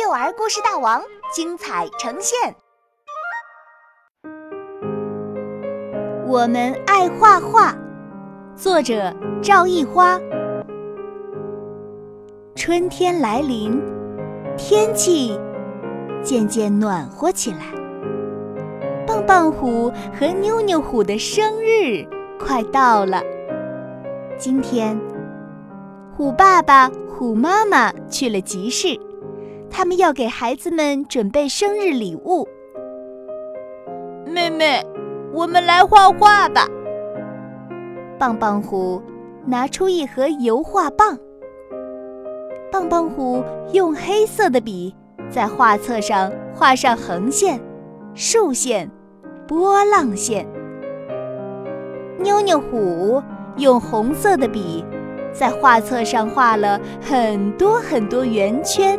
幼儿故事大王精彩呈现。我们爱画画，作者赵一花。春天来临，天气渐渐暖和起来。棒棒虎和妞妞虎的生日快到了，今天，虎爸爸、虎妈妈去了集市。他们要给孩子们准备生日礼物。妹妹，我们来画画吧。棒棒虎拿出一盒油画棒。棒棒虎用黑色的笔在画册上画上横线、竖线、波浪线。妞妞虎用红色的笔在画册上画了很多很多圆圈。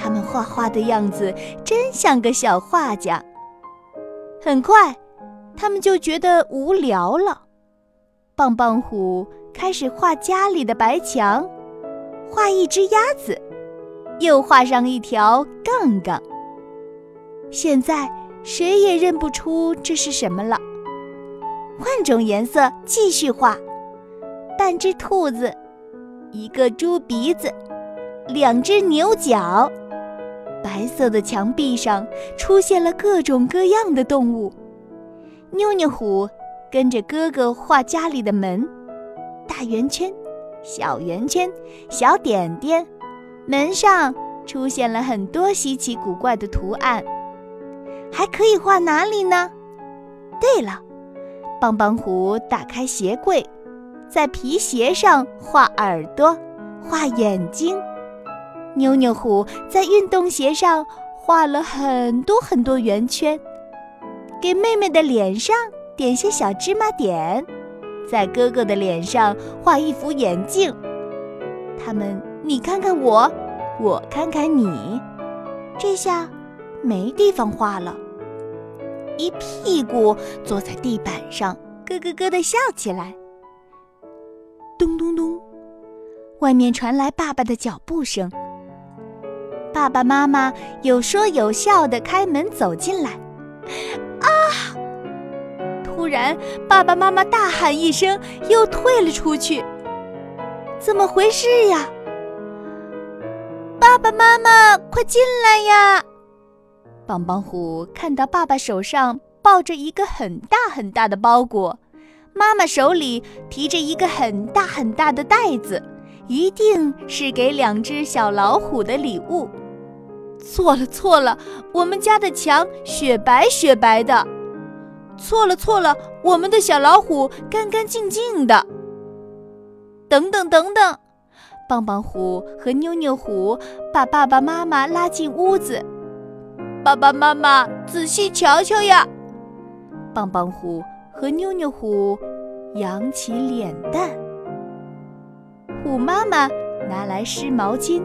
他们画画的样子真像个小画家。很快，他们就觉得无聊了。棒棒虎开始画家里的白墙，画一只鸭子，又画上一条杠杠。现在谁也认不出这是什么了。换种颜色继续画，半只兔子，一个猪鼻子，两只牛角。白色的墙壁上出现了各种各样的动物。妞妞虎跟着哥哥画家里的门，大圆圈、小圆圈、小点点，门上出现了很多稀奇古怪的图案。还可以画哪里呢？对了，棒棒虎打开鞋柜，在皮鞋上画耳朵，画眼睛。妞妞虎在运动鞋上画了很多很多圆圈，给妹妹的脸上点些小芝麻点，在哥哥的脸上画一副眼镜。他们你看看我，我看看你，这下没地方画了，一屁股坐在地板上，咯咯咯的笑起来。咚咚咚，外面传来爸爸的脚步声。爸爸妈妈有说有笑的开门走进来，啊！突然，爸爸妈妈大喊一声，又退了出去。怎么回事呀？爸爸妈妈，快进来呀！棒棒虎看到爸爸手上抱着一个很大很大的包裹，妈妈手里提着一个很大很大的袋子，一定是给两只小老虎的礼物。错了错了，我们家的墙雪白雪白的。错了错了，我们的小老虎干干净净的。等等等等，棒棒虎和妞妞虎把爸爸妈妈拉进屋子。爸爸妈妈，仔细瞧瞧呀！棒棒虎和妞妞虎扬起脸蛋。虎妈妈拿来湿毛巾，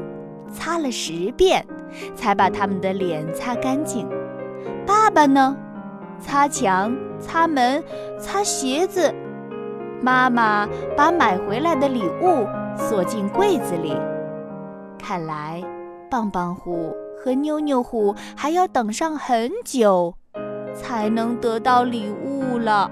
擦了十遍。才把他们的脸擦干净。爸爸呢？擦墙、擦门、擦鞋子。妈妈把买回来的礼物锁进柜子里。看来，棒棒虎和妞妞虎还要等上很久，才能得到礼物了。